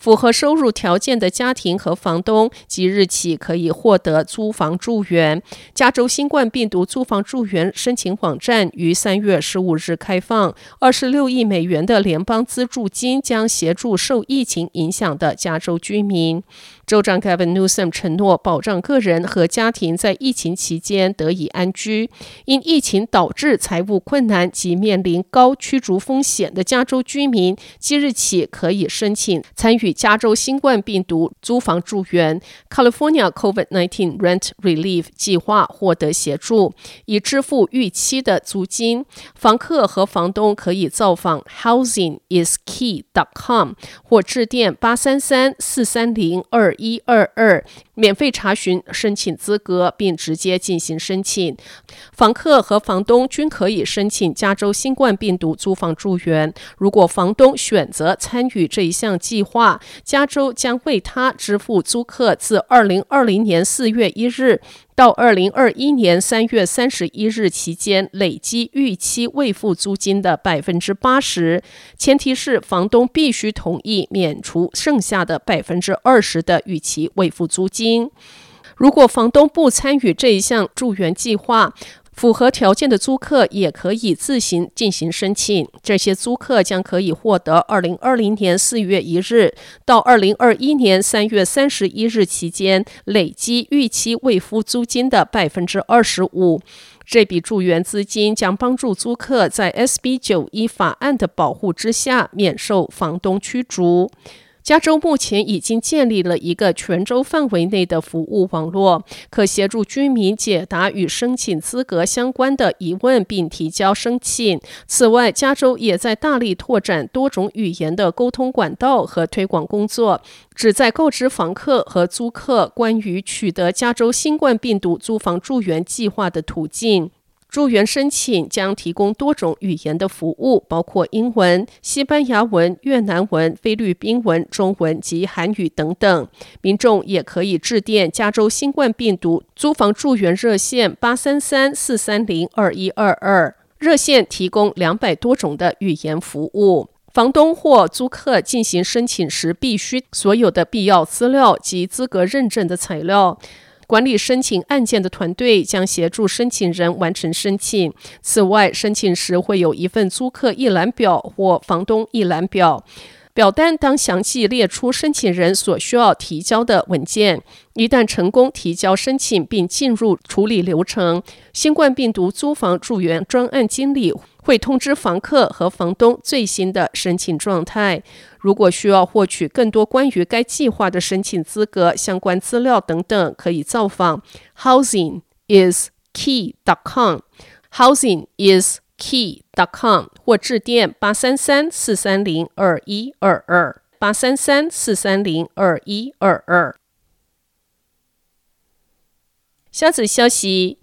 符合收入条件的家庭和房东即日起可以获得租房助援。加州新冠病毒租房助援申请网站于三月十五日开放，二十六亿美元的联邦资助金将协助受疫情影响的加州居民。州长 Gavin Newsom 承诺保障个人和家庭在疫情期间得以安居。因疫情导致财务困难及面临高驱逐风险的加州居民，即日起可以申请参与加州新冠病毒租房住院 （California COVID-19 Rent Relief） 计划获得协助，以支付预期的租金。房客和房东可以造访 housingiskey.com 或致电八三三四三零二。一二二，免费查询申请资格，并直接进行申请。房客和房东均可以申请加州新冠病毒租房助援。如果房东选择参与这一项计划，加州将为他支付租客自二零二零年四月一日。到二零二一年三月三十一日期间，累计逾期未付租金的百分之八十，前提是房东必须同意免除剩下的百分之二十的逾期未付租金。如果房东不参与这一项助援计划，符合条件的租客也可以自行进行申请。这些租客将可以获得二零二零年四月一日到二零二一年三月三十一日期间累计逾期未付租金的百分之二十五。这笔助援资金将帮助租客在 SB 九一法案的保护之下免受房东驱逐。加州目前已经建立了一个全州范围内的服务网络，可协助居民解答与申请资格相关的疑问并提交申请。此外，加州也在大力拓展多种语言的沟通管道和推广工作，旨在告知房客和租客关于取得加州新冠病毒租房助援计划的途径。助援申请将提供多种语言的服务，包括英文、西班牙文、越南文、菲律宾文、中文及韩语等等。民众也可以致电加州新冠病毒租房助援热线八三三四三零二一二二，热线提供两百多种的语言服务。房东或租客进行申请时，必须所有的必要资料及资格认证的材料。管理申请案件的团队将协助申请人完成申请。此外，申请时会有一份租客一览表或房东一览表。表单当详细列出申请人所需要提交的文件。一旦成功提交申请并进入处理流程，新冠病毒租房助援专案经理会通知房客和房东最新的申请状态。如果需要获取更多关于该计划的申请资格、相关资料等等，可以造访 housingiskey.com。housingiskey.com 或致电八三三四三零二一二二八三三四三零二一二二。下则消息：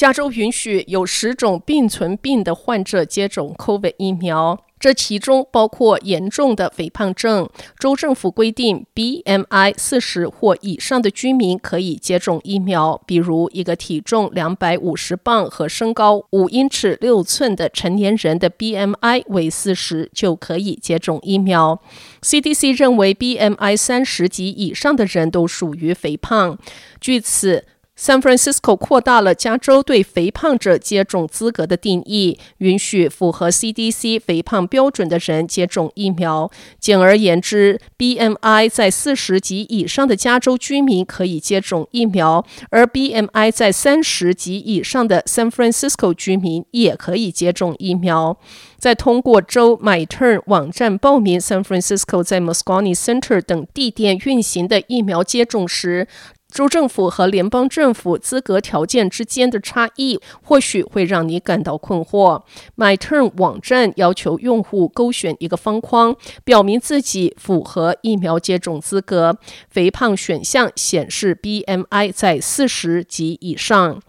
加州允许有十种并存病的患者接种 COVID 疫苗。这其中包括严重的肥胖症。州政府规定，BMI 四十或以上的居民可以接种疫苗，比如一个体重两百五十磅和身高五英尺六寸的成年人的 BMI 为四十就可以接种疫苗。CDC 认为，BMI 三十及以上的人都属于肥胖。据此。San Francisco 扩大了加州对肥胖者接种资格的定义，允许符合 CDC 肥胖标准的人接种疫苗。简而言之，BMI 在四十及以上的加州居民可以接种疫苗，而 BMI 在三十及以上的 San Francisco 居民也可以接种疫苗。在通过州 MyTurn 网站报名 San Francisco 在 Moscone Center 等地点运行的疫苗接种时，州政府和联邦政府资格条件之间的差异，或许会让你感到困惑。MyTurn 网站要求用户勾选一个方框，表明自己符合疫苗接种资格。肥胖选项显示 BMI 在四十及以上。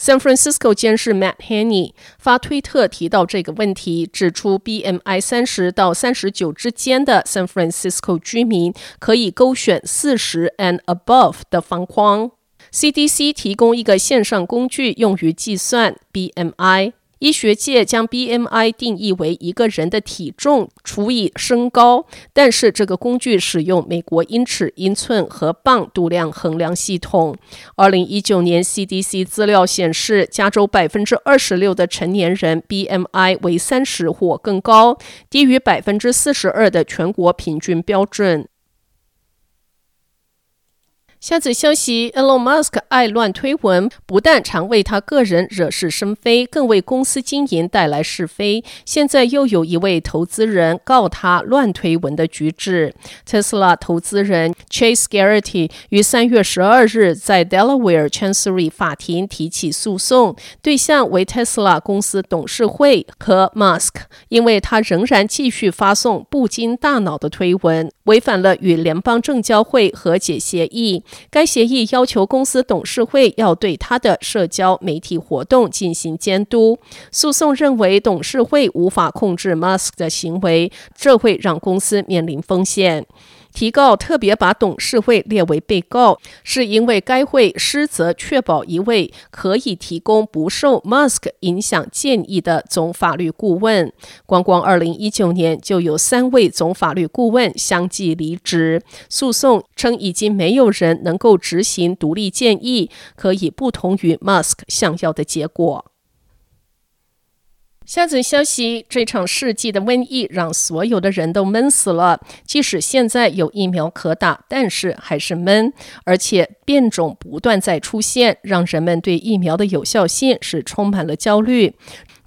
San Francisco 监视 Matt Haney 发推特提到这个问题，指出 BMI 三十到三十九之间的 San Francisco 居民可以勾选四十 and above 的方框。CDC 提供一个线上工具用于计算 BMI。医学界将 BMI 定义为一个人的体重除以身高，但是这个工具使用美国英尺、英寸和磅度量衡量系统。二零一九年 CDC 资料显示，加州百分之二十六的成年人 BMI 为三十或更高，低于百分之四十二的全国平均标准。下则消息，Elon Musk 爱乱推文，不但常为他个人惹是生非，更为公司经营带来是非。现在又有一位投资人告他乱推文的举止。Tesla 投资人 Chase Garrity 于三月十二日在 Delaware Chancery 法庭提起诉讼，对象为 Tesla 公司董事会和 Musk，因为他仍然继续发送不经大脑的推文，违反了与联邦证交会和解协议。该协议要求公司董事会要对他的社交媒体活动进行监督。诉讼认为董事会无法控制 Musk 的行为，这会让公司面临风险。提告特别把董事会列为被告，是因为该会失责确保一位可以提供不受 Musk 影响建议的总法律顾问。光光2019年就有三位总法律顾问相继离职。诉讼称已经没有人能够执行独立建议，可以不同于 Musk 想要的结果。下则消息：这场世纪的瘟疫让所有的人都闷死了。即使现在有疫苗可打，但是还是闷，而且变种不断在出现，让人们对疫苗的有效性是充满了焦虑。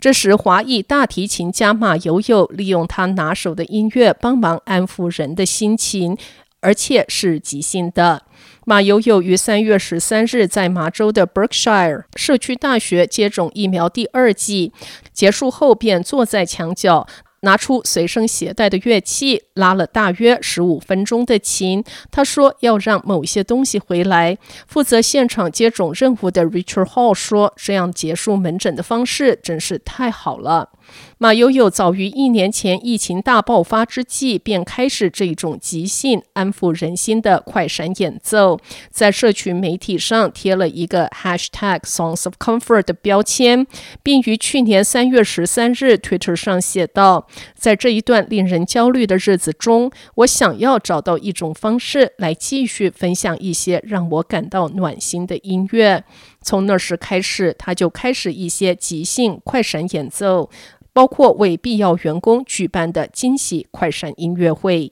这时，华裔大提琴家马友友利用他拿手的音乐帮忙安抚人的心情，而且是即兴的。马友友于三月十三日在麻州的 Berkshire 社区大学接种疫苗第二剂，结束后便坐在墙角，拿出随身携带的乐器，拉了大约十五分钟的琴。他说要让某些东西回来。负责现场接种任务的 Richard Hall 说：“这样结束门诊的方式真是太好了。”马友友早于一年前疫情大爆发之际便开始这种即兴安抚人心的快闪演奏，在社群媒体上贴了一个 Hashtag Songs of Comfort 的标签，并于去年三月十三日 Twitter 上写道：“在这一段令人焦虑的日子中，我想要找到一种方式来继续分享一些让我感到暖心的音乐。”从那时开始，他就开始一些即兴快闪演奏。包括为必要员工举办的惊喜快闪音乐会。